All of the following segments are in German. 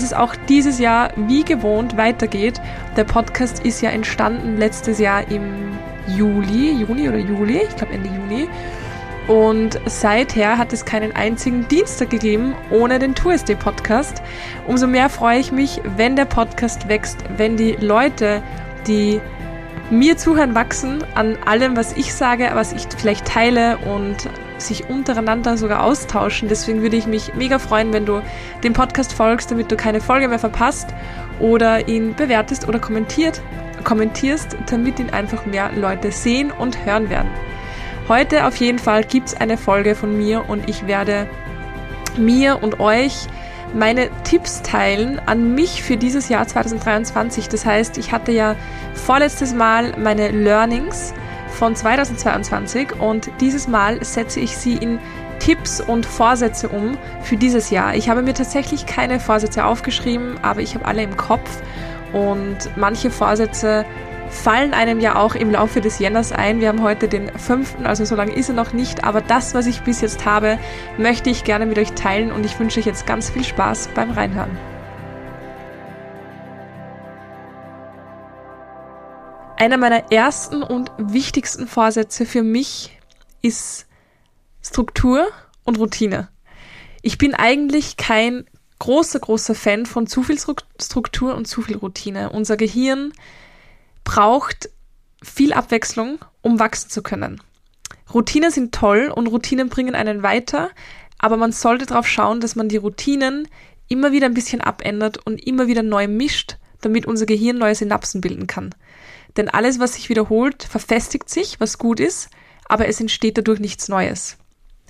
es auch dieses Jahr wie gewohnt weitergeht. Der Podcast ist ja entstanden letztes Jahr im Juli, Juni oder Juli, ich glaube Ende Juni. Und seither hat es keinen einzigen Dienstag gegeben ohne den TourSD Podcast. Umso mehr freue ich mich, wenn der Podcast wächst, wenn die Leute, die mir zuhören, wachsen an allem, was ich sage, was ich vielleicht teile und sich untereinander sogar austauschen. Deswegen würde ich mich mega freuen, wenn du dem Podcast folgst, damit du keine Folge mehr verpasst oder ihn bewertest oder kommentiert, kommentierst, damit ihn einfach mehr Leute sehen und hören werden. Heute auf jeden Fall gibt es eine Folge von mir und ich werde mir und euch meine Tipps teilen an mich für dieses Jahr 2023. Das heißt, ich hatte ja vorletztes Mal meine Learnings von 2022 und dieses Mal setze ich sie in Tipps und Vorsätze um für dieses Jahr. Ich habe mir tatsächlich keine Vorsätze aufgeschrieben, aber ich habe alle im Kopf und manche Vorsätze fallen einem ja auch im Laufe des Jänners ein. Wir haben heute den 5., also so lange ist er noch nicht, aber das, was ich bis jetzt habe, möchte ich gerne mit euch teilen und ich wünsche euch jetzt ganz viel Spaß beim Reinhören. Einer meiner ersten und wichtigsten Vorsätze für mich ist Struktur und Routine. Ich bin eigentlich kein großer, großer Fan von zu viel Struktur und zu viel Routine. Unser Gehirn braucht viel Abwechslung, um wachsen zu können. Routinen sind toll und Routinen bringen einen weiter, aber man sollte darauf schauen, dass man die Routinen immer wieder ein bisschen abändert und immer wieder neu mischt, damit unser Gehirn neue Synapsen bilden kann. Denn alles, was sich wiederholt, verfestigt sich, was gut ist, aber es entsteht dadurch nichts Neues.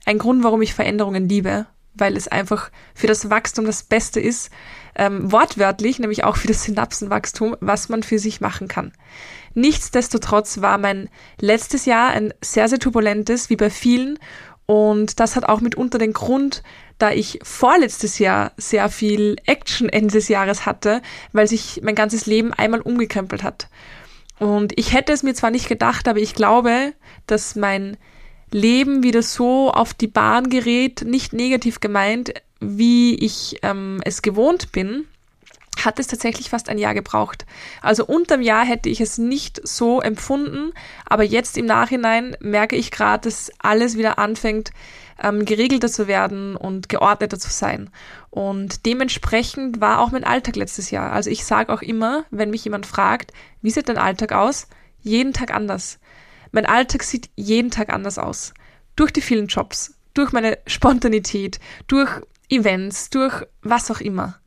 Ein Grund, warum ich Veränderungen liebe, weil es einfach für das Wachstum das Beste ist, ähm, wortwörtlich, nämlich auch für das Synapsenwachstum, was man für sich machen kann. Nichtsdestotrotz war mein letztes Jahr ein sehr, sehr turbulentes, wie bei vielen. Und das hat auch mitunter den Grund, da ich vorletztes Jahr sehr viel Action Ende des Jahres hatte, weil sich mein ganzes Leben einmal umgekrempelt hat. Und ich hätte es mir zwar nicht gedacht, aber ich glaube, dass mein Leben wieder so auf die Bahn gerät, nicht negativ gemeint, wie ich ähm, es gewohnt bin, hat es tatsächlich fast ein Jahr gebraucht. Also unterm Jahr hätte ich es nicht so empfunden, aber jetzt im Nachhinein merke ich gerade, dass alles wieder anfängt, ähm, geregelter zu werden und geordneter zu sein. Und dementsprechend war auch mein Alltag letztes Jahr. Also ich sage auch immer, wenn mich jemand fragt, wie sieht dein Alltag aus? Jeden Tag anders. Mein Alltag sieht jeden Tag anders aus. Durch die vielen Jobs, durch meine Spontanität, durch Events, durch was auch immer.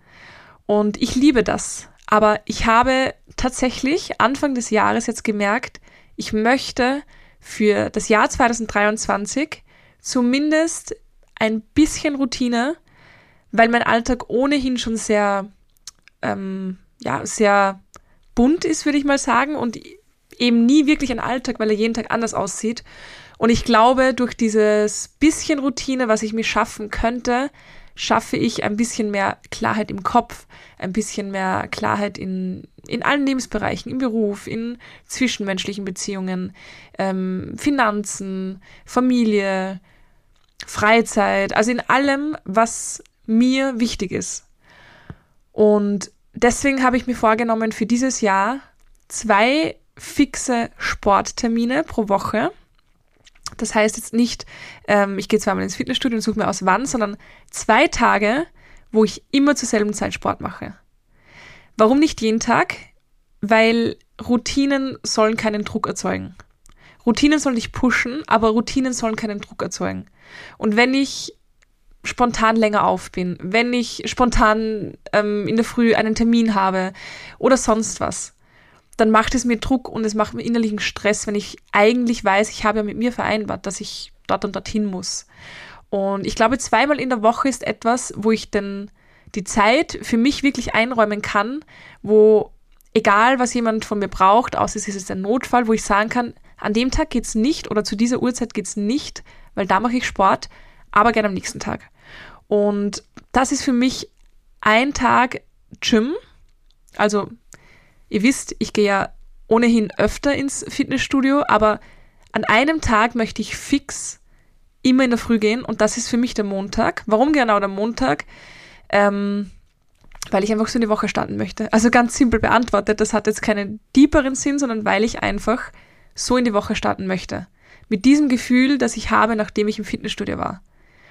Und ich liebe das. Aber ich habe tatsächlich Anfang des Jahres jetzt gemerkt, ich möchte für das Jahr 2023 zumindest ein bisschen Routine, weil mein Alltag ohnehin schon sehr, ähm, ja, sehr bunt ist, würde ich mal sagen, und eben nie wirklich ein Alltag, weil er jeden Tag anders aussieht. Und ich glaube, durch dieses bisschen Routine, was ich mir schaffen könnte, schaffe ich ein bisschen mehr Klarheit im Kopf, ein bisschen mehr Klarheit in, in allen Lebensbereichen, im Beruf, in zwischenmenschlichen Beziehungen, ähm, Finanzen, Familie, Freizeit, also in allem, was mir wichtig ist. Und deswegen habe ich mir vorgenommen, für dieses Jahr zwei fixe Sporttermine pro Woche. Das heißt jetzt nicht, ähm, ich gehe zweimal ins Fitnessstudio und suche mir aus wann, sondern zwei Tage, wo ich immer zur selben Zeit Sport mache. Warum nicht jeden Tag? Weil Routinen sollen keinen Druck erzeugen. Routinen sollen dich pushen, aber Routinen sollen keinen Druck erzeugen. Und wenn ich spontan länger auf bin, wenn ich spontan ähm, in der Früh einen Termin habe oder sonst was, dann macht es mir Druck und es macht mir innerlichen Stress, wenn ich eigentlich weiß, ich habe ja mit mir vereinbart, dass ich dort und dorthin muss. Und ich glaube, zweimal in der Woche ist etwas, wo ich denn die Zeit für mich wirklich einräumen kann, wo egal was jemand von mir braucht, außer es ist ein Notfall, wo ich sagen kann, an dem Tag geht's nicht oder zu dieser Uhrzeit geht's nicht, weil da mache ich Sport, aber gerne am nächsten Tag. Und das ist für mich ein Tag Gym. Also, ihr wisst, ich gehe ja ohnehin öfter ins Fitnessstudio, aber an einem Tag möchte ich fix immer in der Früh gehen und das ist für mich der Montag. Warum genau der Montag? Ähm, weil ich einfach so in die Woche starten möchte. Also ganz simpel beantwortet, das hat jetzt keinen deeperen Sinn, sondern weil ich einfach so in die Woche starten möchte. Mit diesem Gefühl, das ich habe, nachdem ich im Fitnessstudio war.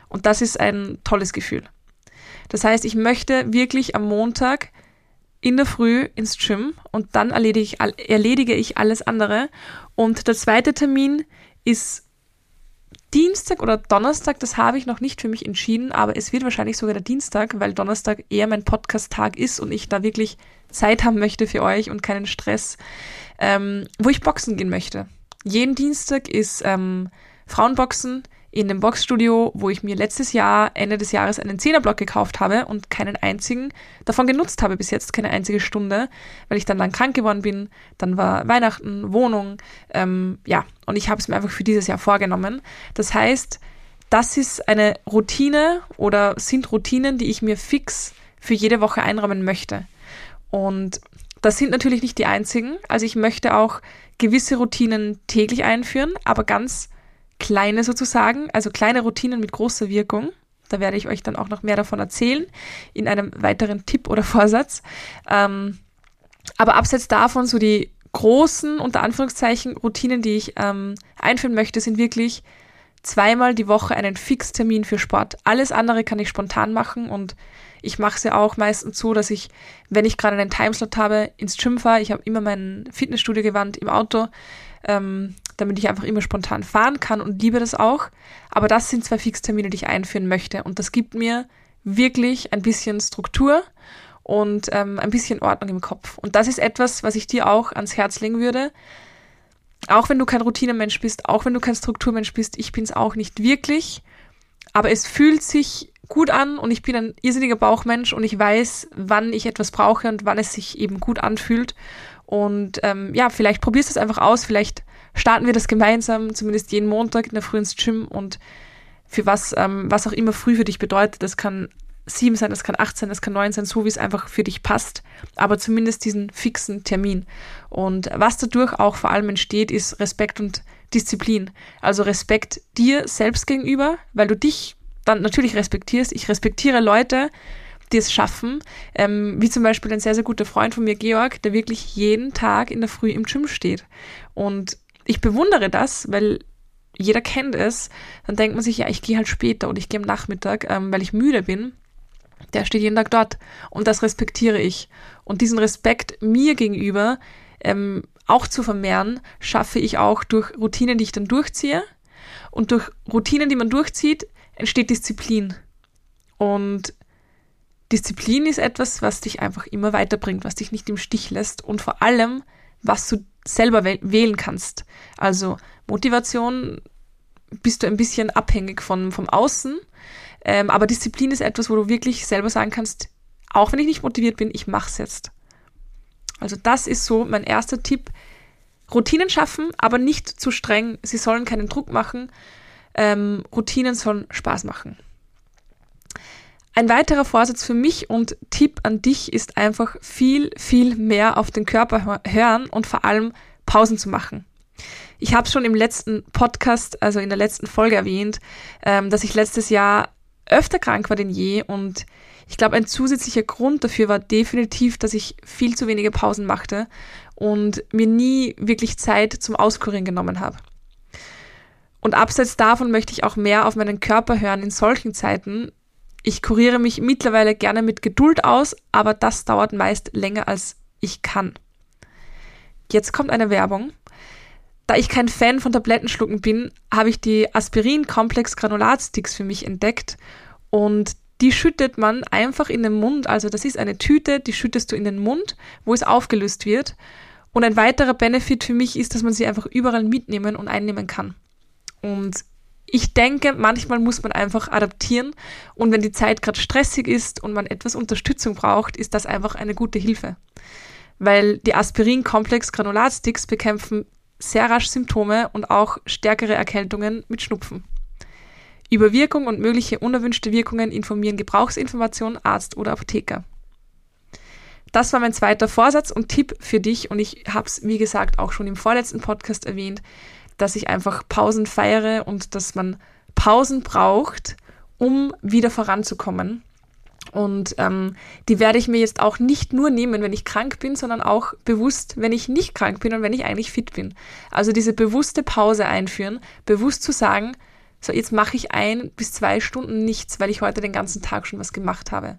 Und das ist ein tolles Gefühl. Das heißt, ich möchte wirklich am Montag in der Früh ins Gym und dann erledige ich, erledige ich alles andere. Und der zweite Termin ist Dienstag oder Donnerstag, das habe ich noch nicht für mich entschieden, aber es wird wahrscheinlich sogar der Dienstag, weil Donnerstag eher mein Podcast-Tag ist und ich da wirklich Zeit haben möchte für euch und keinen Stress, ähm, wo ich boxen gehen möchte. Jeden Dienstag ist ähm, Frauenboxen in dem Boxstudio, wo ich mir letztes Jahr, Ende des Jahres, einen Zehnerblock gekauft habe und keinen einzigen davon genutzt habe bis jetzt, keine einzige Stunde, weil ich dann lang krank geworden bin. Dann war Weihnachten, Wohnung, ähm, ja, und ich habe es mir einfach für dieses Jahr vorgenommen. Das heißt, das ist eine Routine oder sind Routinen, die ich mir fix für jede Woche einräumen möchte. Und das sind natürlich nicht die einzigen. Also ich möchte auch gewisse Routinen täglich einführen, aber ganz kleine sozusagen, also kleine Routinen mit großer Wirkung. Da werde ich euch dann auch noch mehr davon erzählen in einem weiteren Tipp oder Vorsatz. Ähm, aber abseits davon, so die großen, unter Anführungszeichen, Routinen, die ich ähm, einführen möchte, sind wirklich zweimal die Woche einen Fixtermin für Sport. Alles andere kann ich spontan machen und ich mache es ja auch meistens so, dass ich, wenn ich gerade einen Timeslot habe, ins Gym fahre. Ich habe immer mein Fitnessstudio-Gewand im Auto ähm, damit ich einfach immer spontan fahren kann und liebe das auch. Aber das sind zwei Fixtermine, die ich einführen möchte. Und das gibt mir wirklich ein bisschen Struktur und ähm, ein bisschen Ordnung im Kopf. Und das ist etwas, was ich dir auch ans Herz legen würde. Auch wenn du kein Routinemensch bist, auch wenn du kein Strukturmensch bist, ich bin es auch nicht wirklich. Aber es fühlt sich gut an und ich bin ein irrsinniger Bauchmensch und ich weiß, wann ich etwas brauche und wann es sich eben gut anfühlt. Und ähm, ja, vielleicht probierst du es einfach aus, vielleicht starten wir das gemeinsam, zumindest jeden Montag in der Früh ins Gym und für was, ähm, was auch immer früh für dich bedeutet. Das kann sieben sein, das kann acht sein, das kann neun sein, so wie es einfach für dich passt, aber zumindest diesen fixen Termin. Und was dadurch auch vor allem entsteht, ist Respekt und Disziplin. Also Respekt dir selbst gegenüber, weil du dich dann natürlich respektierst. Ich respektiere Leute, die es schaffen, ähm, wie zum Beispiel ein sehr, sehr guter Freund von mir, Georg, der wirklich jeden Tag in der Früh im Gym steht. Und ich bewundere das, weil jeder kennt es. Dann denkt man sich, ja, ich gehe halt später und ich gehe am Nachmittag, ähm, weil ich müde bin. Der steht jeden Tag dort und das respektiere ich. Und diesen Respekt mir gegenüber ähm, auch zu vermehren, schaffe ich auch durch Routinen, die ich dann durchziehe. Und durch Routinen, die man durchzieht, entsteht Disziplin. Und Disziplin ist etwas, was dich einfach immer weiterbringt, was dich nicht im Stich lässt und vor allem, was du selber wählen kannst. Also Motivation bist du ein bisschen abhängig von, vom Außen, ähm, aber Disziplin ist etwas, wo du wirklich selber sagen kannst, auch wenn ich nicht motiviert bin, ich mach's jetzt. Also das ist so mein erster Tipp. Routinen schaffen, aber nicht zu streng. Sie sollen keinen Druck machen. Ähm, Routinen sollen Spaß machen. Ein weiterer Vorsatz für mich und Tipp an dich ist einfach viel, viel mehr auf den Körper hören und vor allem Pausen zu machen. Ich habe schon im letzten Podcast, also in der letzten Folge erwähnt, ähm, dass ich letztes Jahr öfter krank war denn je und ich glaube, ein zusätzlicher Grund dafür war definitiv, dass ich viel zu wenige Pausen machte und mir nie wirklich Zeit zum Auskurieren genommen habe. Und abseits davon möchte ich auch mehr auf meinen Körper hören in solchen Zeiten, ich kuriere mich mittlerweile gerne mit Geduld aus, aber das dauert meist länger als ich kann. Jetzt kommt eine Werbung. Da ich kein Fan von Tablettenschlucken bin, habe ich die Aspirin-Komplex Granulatsticks für mich entdeckt und die schüttet man einfach in den Mund. Also das ist eine Tüte, die schüttest du in den Mund, wo es aufgelöst wird. Und ein weiterer Benefit für mich ist, dass man sie einfach überall mitnehmen und einnehmen kann. Und ich denke, manchmal muss man einfach adaptieren und wenn die Zeit gerade stressig ist und man etwas Unterstützung braucht, ist das einfach eine gute Hilfe. weil die Aspirin-Komplex-Granulatsticks bekämpfen sehr rasch Symptome und auch stärkere Erkältungen mit Schnupfen. Über Wirkung und mögliche unerwünschte Wirkungen informieren Gebrauchsinformation, Arzt oder Apotheker. Das war mein zweiter Vorsatz und Tipp für dich und ich habe es, wie gesagt, auch schon im vorletzten Podcast erwähnt, dass ich einfach Pausen feiere und dass man Pausen braucht, um wieder voranzukommen. Und ähm, die werde ich mir jetzt auch nicht nur nehmen, wenn ich krank bin, sondern auch bewusst, wenn ich nicht krank bin und wenn ich eigentlich fit bin. Also diese bewusste Pause einführen, bewusst zu sagen, so jetzt mache ich ein bis zwei Stunden nichts, weil ich heute den ganzen Tag schon was gemacht habe.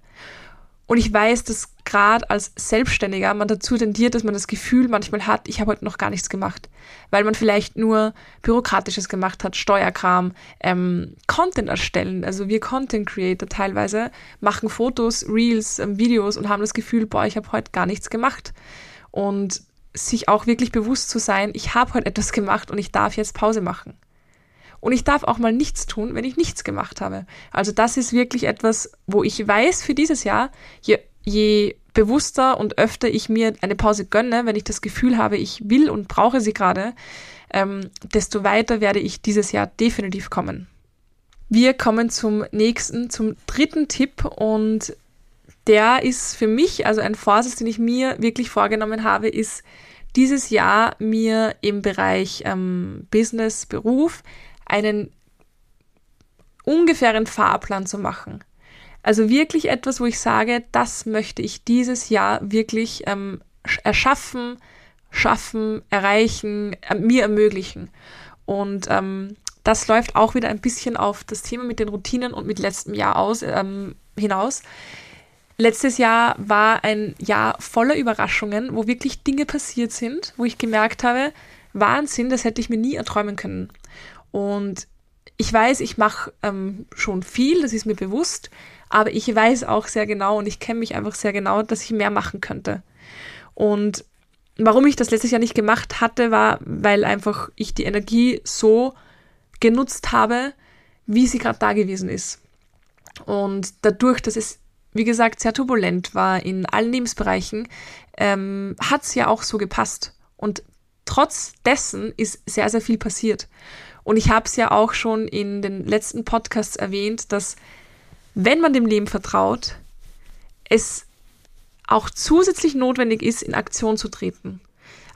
Und ich weiß, dass gerade als Selbstständiger man dazu tendiert, dass man das Gefühl manchmal hat, ich habe heute noch gar nichts gemacht, weil man vielleicht nur Bürokratisches gemacht hat, Steuerkram, ähm, Content erstellen. Also wir Content Creator teilweise machen Fotos, Reels, ähm, Videos und haben das Gefühl, boah, ich habe heute gar nichts gemacht. Und sich auch wirklich bewusst zu sein, ich habe heute etwas gemacht und ich darf jetzt Pause machen. Und ich darf auch mal nichts tun, wenn ich nichts gemacht habe. Also das ist wirklich etwas, wo ich weiß für dieses Jahr, je, je bewusster und öfter ich mir eine Pause gönne, wenn ich das Gefühl habe, ich will und brauche sie gerade, ähm, desto weiter werde ich dieses Jahr definitiv kommen. Wir kommen zum nächsten, zum dritten Tipp und der ist für mich, also ein Vorsatz, den ich mir wirklich vorgenommen habe, ist dieses Jahr mir im Bereich ähm, Business, Beruf einen ungefähren Fahrplan zu machen. Also wirklich etwas, wo ich sage, das möchte ich dieses Jahr wirklich ähm, erschaffen, schaffen, erreichen, äh, mir ermöglichen. Und ähm, das läuft auch wieder ein bisschen auf das Thema mit den Routinen und mit letztem Jahr aus, ähm, hinaus. Letztes Jahr war ein Jahr voller Überraschungen, wo wirklich Dinge passiert sind, wo ich gemerkt habe, Wahnsinn, das hätte ich mir nie erträumen können. Und ich weiß, ich mache ähm, schon viel, das ist mir bewusst, aber ich weiß auch sehr genau und ich kenne mich einfach sehr genau, dass ich mehr machen könnte. Und warum ich das letztes Jahr nicht gemacht hatte, war, weil einfach ich die Energie so genutzt habe, wie sie gerade da gewesen ist. Und dadurch, dass es, wie gesagt, sehr turbulent war in allen Lebensbereichen, ähm, hat es ja auch so gepasst. Und trotz dessen ist sehr, sehr viel passiert. Und ich habe es ja auch schon in den letzten Podcasts erwähnt, dass wenn man dem Leben vertraut, es auch zusätzlich notwendig ist, in Aktion zu treten.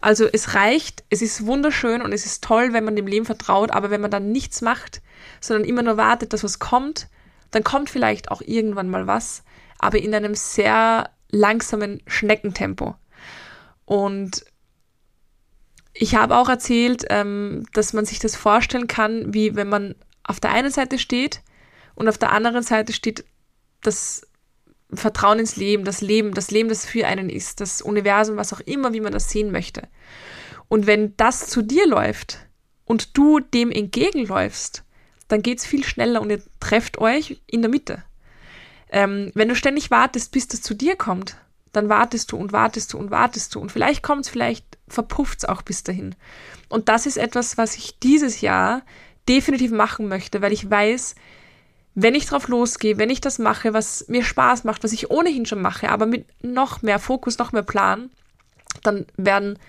Also es reicht, es ist wunderschön und es ist toll, wenn man dem Leben vertraut, aber wenn man dann nichts macht, sondern immer nur wartet, dass was kommt, dann kommt vielleicht auch irgendwann mal was, aber in einem sehr langsamen Schneckentempo. Und ich habe auch erzählt, ähm, dass man sich das vorstellen kann, wie wenn man auf der einen Seite steht und auf der anderen Seite steht das Vertrauen ins Leben, das Leben, das Leben, das für einen ist, das Universum, was auch immer, wie man das sehen möchte. Und wenn das zu dir läuft und du dem entgegenläufst, dann geht es viel schneller und ihr trefft euch in der Mitte. Ähm, wenn du ständig wartest, bis das zu dir kommt, dann wartest du und wartest du und wartest du und vielleicht kommt es, vielleicht verpufft es auch bis dahin. Und das ist etwas, was ich dieses Jahr definitiv machen möchte, weil ich weiß, wenn ich drauf losgehe, wenn ich das mache, was mir Spaß macht, was ich ohnehin schon mache, aber mit noch mehr Fokus, noch mehr Plan, dann werden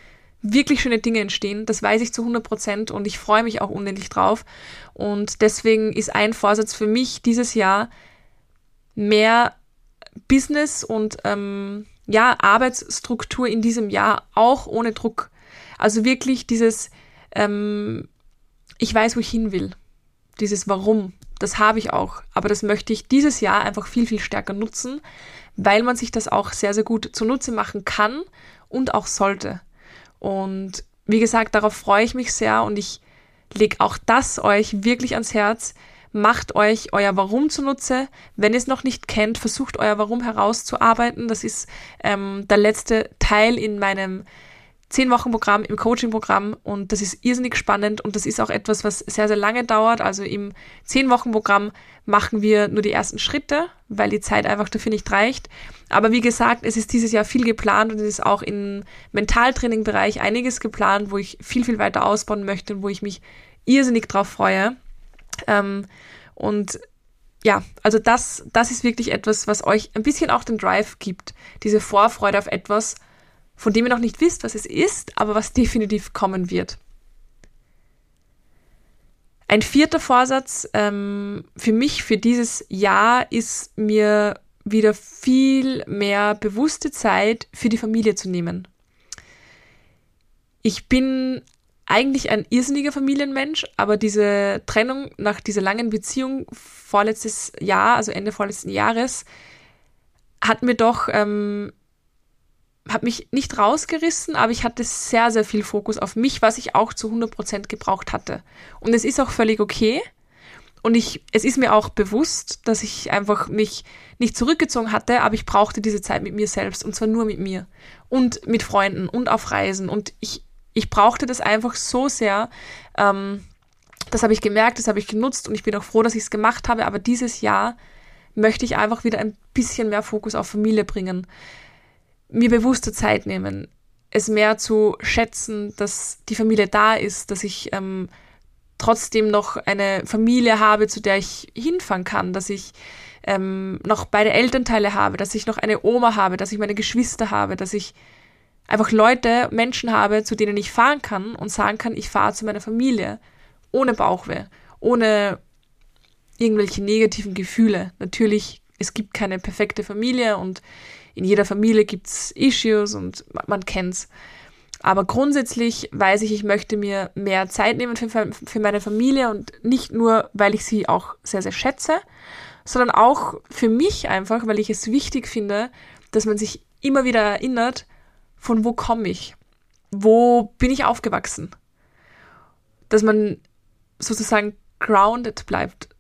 wirklich schöne Dinge entstehen. Das weiß ich zu 100 Prozent und ich freue mich auch unendlich drauf. Und deswegen ist ein Vorsatz für mich dieses Jahr mehr Business und ähm, ja, Arbeitsstruktur in diesem Jahr auch ohne Druck. Also wirklich dieses, ähm, ich weiß, wo ich hin will. Dieses Warum, das habe ich auch. Aber das möchte ich dieses Jahr einfach viel, viel stärker nutzen, weil man sich das auch sehr, sehr gut zunutze machen kann und auch sollte. Und wie gesagt, darauf freue ich mich sehr und ich lege auch das euch wirklich ans Herz, macht euch euer Warum zunutze. Wenn ihr es noch nicht kennt, versucht euer Warum herauszuarbeiten. Das ist ähm, der letzte Teil in meinem 10-Wochen-Programm, im Coaching-Programm und das ist irrsinnig spannend und das ist auch etwas, was sehr, sehr lange dauert. Also im 10-Wochen-Programm machen wir nur die ersten Schritte, weil die Zeit einfach dafür nicht reicht. Aber wie gesagt, es ist dieses Jahr viel geplant und es ist auch im Mentaltraining-Bereich einiges geplant, wo ich viel, viel weiter ausbauen möchte und wo ich mich irrsinnig drauf freue. Ähm, und ja, also das, das ist wirklich etwas, was euch ein bisschen auch den Drive gibt, diese Vorfreude auf etwas, von dem ihr noch nicht wisst, was es ist, aber was definitiv kommen wird. Ein vierter Vorsatz ähm, für mich für dieses Jahr ist mir wieder viel mehr bewusste Zeit für die Familie zu nehmen. Ich bin eigentlich ein irrsinniger Familienmensch, aber diese Trennung nach dieser langen Beziehung vorletztes Jahr, also Ende vorletzten Jahres, hat mir doch, ähm, hat mich nicht rausgerissen, aber ich hatte sehr, sehr viel Fokus auf mich, was ich auch zu 100% gebraucht hatte. Und es ist auch völlig okay. Und ich, es ist mir auch bewusst, dass ich einfach mich nicht zurückgezogen hatte, aber ich brauchte diese Zeit mit mir selbst und zwar nur mit mir und mit Freunden und auf Reisen. Und ich, ich brauchte das einfach so sehr. Ähm, das habe ich gemerkt, das habe ich genutzt und ich bin auch froh, dass ich es gemacht habe. Aber dieses Jahr möchte ich einfach wieder ein bisschen mehr Fokus auf Familie bringen, mir bewusste Zeit nehmen, es mehr zu schätzen, dass die Familie da ist, dass ich ähm, trotzdem noch eine Familie habe, zu der ich hinfahren kann, dass ich ähm, noch beide Elternteile habe, dass ich noch eine Oma habe, dass ich meine Geschwister habe, dass ich einfach Leute, Menschen habe, zu denen ich fahren kann und sagen kann, ich fahre zu meiner Familie. Ohne Bauchweh, ohne irgendwelche negativen Gefühle. Natürlich, es gibt keine perfekte Familie und in jeder Familie gibt's Issues und man, man kennt's. Aber grundsätzlich weiß ich, ich möchte mir mehr Zeit nehmen für, für meine Familie und nicht nur, weil ich sie auch sehr, sehr schätze, sondern auch für mich einfach, weil ich es wichtig finde, dass man sich immer wieder erinnert, von wo komme ich? Wo bin ich aufgewachsen? Dass man sozusagen grounded bleibt,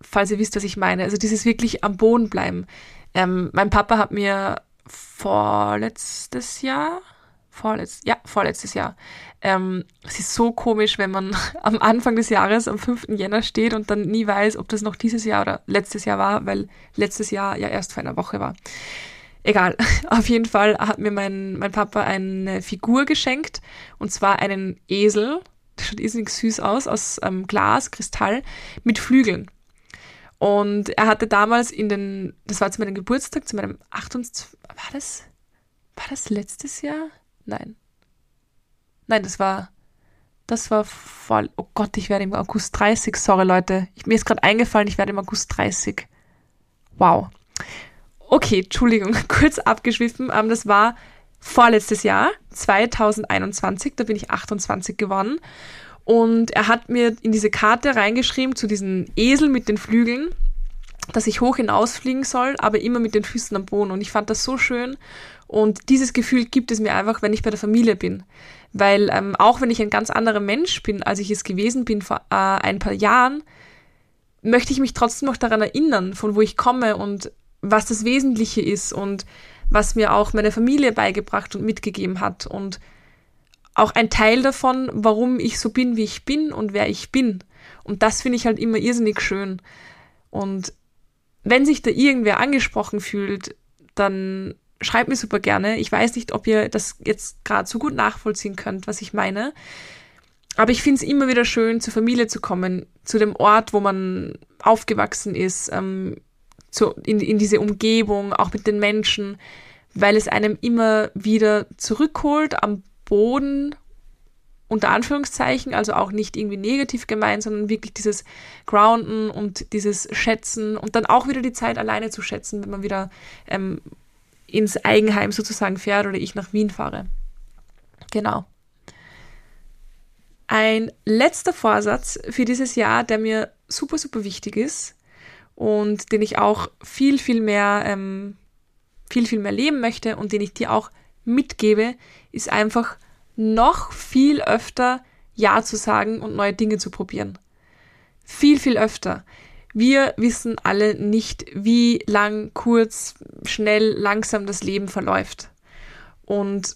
falls ihr wisst, was ich meine. Also dieses wirklich am Boden bleiben. Ähm, mein Papa hat mir vorletztes Jahr, vorletzt, ja, vorletztes Jahr, ähm, es ist so komisch, wenn man am Anfang des Jahres, am 5. Jänner steht und dann nie weiß, ob das noch dieses Jahr oder letztes Jahr war, weil letztes Jahr ja erst vor einer Woche war. Egal, auf jeden Fall hat mir mein, mein Papa eine Figur geschenkt und zwar einen Esel, der schaut irrsinnig süß aus, aus ähm, Glas, Kristall, mit Flügeln. Und er hatte damals in den, das war zu meinem Geburtstag, zu meinem 28, war das, war das letztes Jahr? Nein. Nein, das war, das war voll, oh Gott, ich werde im August 30, sorry Leute. Ich, mir ist gerade eingefallen, ich werde im August 30. Wow. Okay, Entschuldigung, kurz abgeschwiffen. Ähm, das war vorletztes Jahr, 2021, da bin ich 28 geworden. Und er hat mir in diese Karte reingeschrieben zu diesem Esel mit den Flügeln, dass ich hoch hinausfliegen soll, aber immer mit den Füßen am Boden. Und ich fand das so schön. Und dieses Gefühl gibt es mir einfach, wenn ich bei der Familie bin. Weil ähm, auch wenn ich ein ganz anderer Mensch bin, als ich es gewesen bin vor äh, ein paar Jahren, möchte ich mich trotzdem noch daran erinnern, von wo ich komme und was das Wesentliche ist und was mir auch meine Familie beigebracht und mitgegeben hat und auch ein Teil davon, warum ich so bin, wie ich bin und wer ich bin. Und das finde ich halt immer irrsinnig schön. Und wenn sich da irgendwer angesprochen fühlt, dann schreibt mir super gerne. Ich weiß nicht, ob ihr das jetzt gerade so gut nachvollziehen könnt, was ich meine. Aber ich finde es immer wieder schön, zur Familie zu kommen, zu dem Ort, wo man aufgewachsen ist, ähm, zu, in, in diese Umgebung, auch mit den Menschen, weil es einem immer wieder zurückholt am Boden, unter Anführungszeichen, also auch nicht irgendwie negativ gemeint, sondern wirklich dieses Grounden und dieses Schätzen und dann auch wieder die Zeit alleine zu schätzen, wenn man wieder ähm, ins Eigenheim sozusagen fährt oder ich nach Wien fahre. Genau. Ein letzter Vorsatz für dieses Jahr, der mir super, super wichtig ist, und den ich auch viel, viel mehr, ähm, viel, viel mehr leben möchte und den ich dir auch mitgebe, ist einfach noch viel öfter Ja zu sagen und neue Dinge zu probieren. Viel, viel öfter. Wir wissen alle nicht, wie lang, kurz, schnell, langsam das Leben verläuft. Und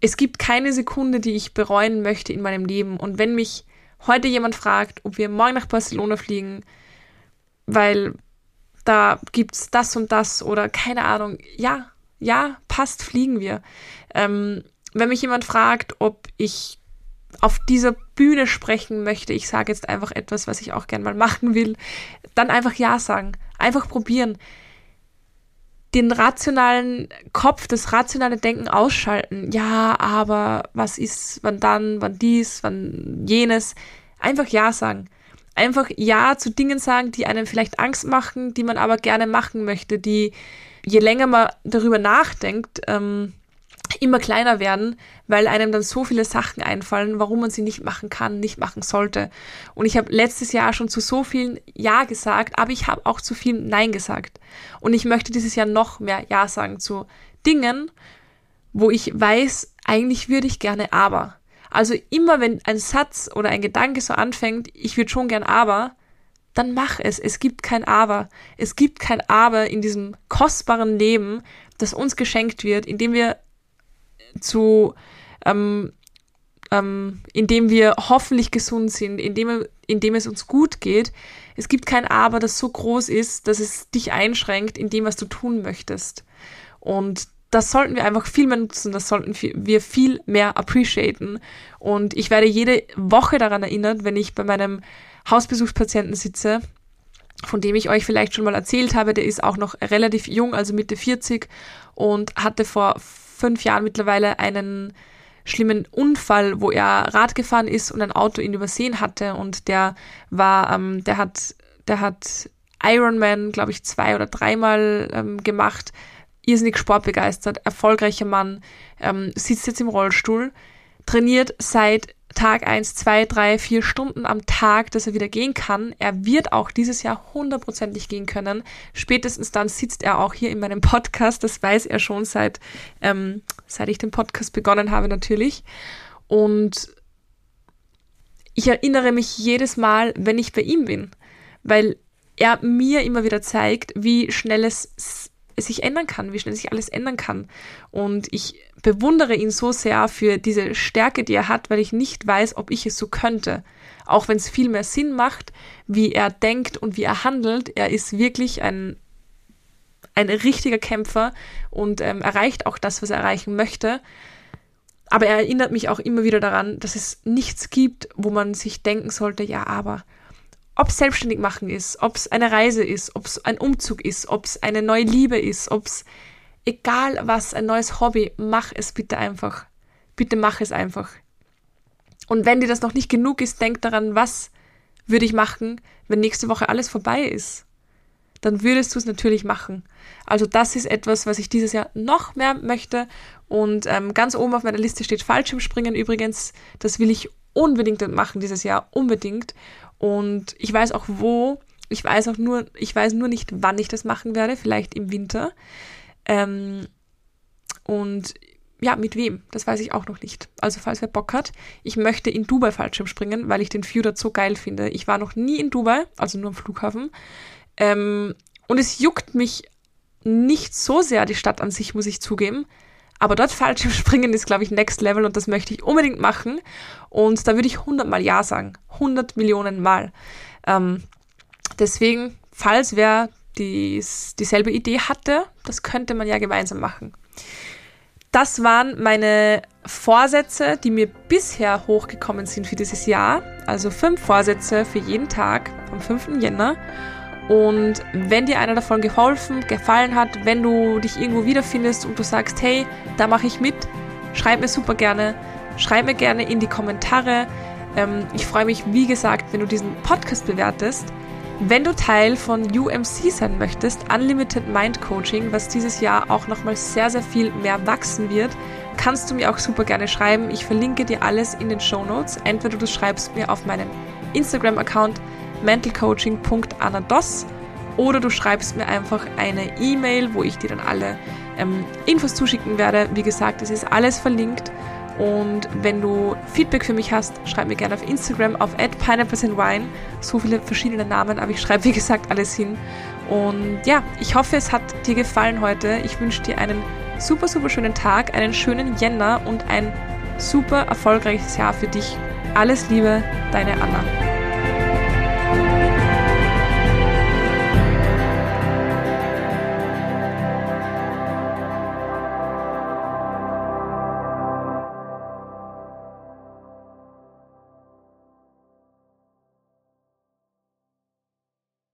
es gibt keine Sekunde, die ich bereuen möchte in meinem Leben. Und wenn mich heute jemand fragt, ob wir morgen nach Barcelona fliegen, weil da gibt's das und das oder keine Ahnung. Ja, ja, passt, fliegen wir. Ähm, wenn mich jemand fragt, ob ich auf dieser Bühne sprechen möchte, ich sage jetzt einfach etwas, was ich auch gern mal machen will, dann einfach Ja sagen. Einfach probieren. den rationalen Kopf, das rationale Denken ausschalten. Ja, aber was ist, wann dann, wann dies, wann jenes. Einfach Ja sagen. Einfach Ja zu Dingen sagen, die einem vielleicht Angst machen, die man aber gerne machen möchte, die je länger man darüber nachdenkt, ähm, immer kleiner werden, weil einem dann so viele Sachen einfallen, warum man sie nicht machen kann, nicht machen sollte. Und ich habe letztes Jahr schon zu so vielen Ja gesagt, aber ich habe auch zu vielen Nein gesagt. Und ich möchte dieses Jahr noch mehr Ja sagen zu Dingen, wo ich weiß, eigentlich würde ich gerne aber. Also immer wenn ein Satz oder ein Gedanke so anfängt, ich würde schon gern aber, dann mach es. Es gibt kein Aber. Es gibt kein Aber in diesem kostbaren Leben, das uns geschenkt wird, indem wir zu, ähm, ähm, indem wir hoffentlich gesund sind, indem, indem es uns gut geht. Es gibt kein Aber, das so groß ist, dass es dich einschränkt in dem, was du tun möchtest. Und das sollten wir einfach viel mehr nutzen, das sollten wir viel mehr appreciaten. Und ich werde jede Woche daran erinnert, wenn ich bei meinem Hausbesuchspatienten sitze, von dem ich euch vielleicht schon mal erzählt habe, der ist auch noch relativ jung, also Mitte 40 und hatte vor fünf Jahren mittlerweile einen schlimmen Unfall, wo er Rad gefahren ist und ein Auto ihn übersehen hatte und der war, ähm, der hat, der hat Ironman, glaube ich, zwei oder dreimal ähm, gemacht, irrsinnig sportbegeistert, erfolgreicher Mann, ähm, sitzt jetzt im Rollstuhl, trainiert seit Tag eins, zwei, drei, vier Stunden am Tag, dass er wieder gehen kann. Er wird auch dieses Jahr hundertprozentig gehen können. Spätestens dann sitzt er auch hier in meinem Podcast. Das weiß er schon seit, ähm, seit ich den Podcast begonnen habe natürlich. Und ich erinnere mich jedes Mal, wenn ich bei ihm bin, weil er mir immer wieder zeigt, wie schnell es sich ändern kann, wie schnell sich alles ändern kann. Und ich bewundere ihn so sehr für diese Stärke, die er hat, weil ich nicht weiß, ob ich es so könnte. Auch wenn es viel mehr Sinn macht, wie er denkt und wie er handelt. Er ist wirklich ein, ein richtiger Kämpfer und ähm, erreicht auch das, was er erreichen möchte. Aber er erinnert mich auch immer wieder daran, dass es nichts gibt, wo man sich denken sollte, ja, aber ob es selbstständig machen ist, ob es eine Reise ist, ob es ein Umzug ist, ob es eine neue Liebe ist, ob es egal was, ein neues Hobby, mach es bitte einfach. Bitte mach es einfach. Und wenn dir das noch nicht genug ist, denk daran, was würde ich machen, wenn nächste Woche alles vorbei ist. Dann würdest du es natürlich machen. Also das ist etwas, was ich dieses Jahr noch mehr möchte. Und ähm, ganz oben auf meiner Liste steht Fallschirmspringen übrigens. Das will ich unbedingt machen dieses Jahr, unbedingt. Und ich weiß auch wo. Ich weiß auch nur, ich weiß nur nicht, wann ich das machen werde. Vielleicht im Winter. Ähm, und ja, mit wem? Das weiß ich auch noch nicht. Also falls wer Bock hat, ich möchte in Dubai Fallschirm springen, weil ich den View dort so geil finde. Ich war noch nie in Dubai, also nur am Flughafen. Ähm, und es juckt mich nicht so sehr die Stadt an sich, muss ich zugeben. Aber dort Fallschirm springen ist, glaube ich, Next Level und das möchte ich unbedingt machen. Und da würde ich 100 Mal Ja sagen. 100 Millionen Mal. Ähm, deswegen, falls wer dies, dieselbe Idee hatte, das könnte man ja gemeinsam machen. Das waren meine Vorsätze, die mir bisher hochgekommen sind für dieses Jahr. Also fünf Vorsätze für jeden Tag am 5. Jänner. Und wenn dir einer davon geholfen, gefallen hat, wenn du dich irgendwo wiederfindest und du sagst, hey, da mache ich mit, schreib mir super gerne. Schreib mir gerne in die Kommentare. Ähm, ich freue mich, wie gesagt, wenn du diesen Podcast bewertest. Wenn du Teil von UMC sein möchtest, Unlimited Mind Coaching, was dieses Jahr auch nochmal sehr, sehr viel mehr wachsen wird, kannst du mir auch super gerne schreiben. Ich verlinke dir alles in den Show Notes. Entweder du schreibst mir auf meinem Instagram-Account mentalcoaching.anados oder du schreibst mir einfach eine E-Mail, wo ich dir dann alle ähm, Infos zuschicken werde. Wie gesagt, es ist alles verlinkt und wenn du Feedback für mich hast, schreib mir gerne auf Instagram auf pineapplesandwine. So viele verschiedene Namen, aber ich schreibe wie gesagt alles hin. Und ja, ich hoffe, es hat dir gefallen heute. Ich wünsche dir einen super, super schönen Tag, einen schönen Jänner und ein super erfolgreiches Jahr für dich. Alles Liebe, deine Anna.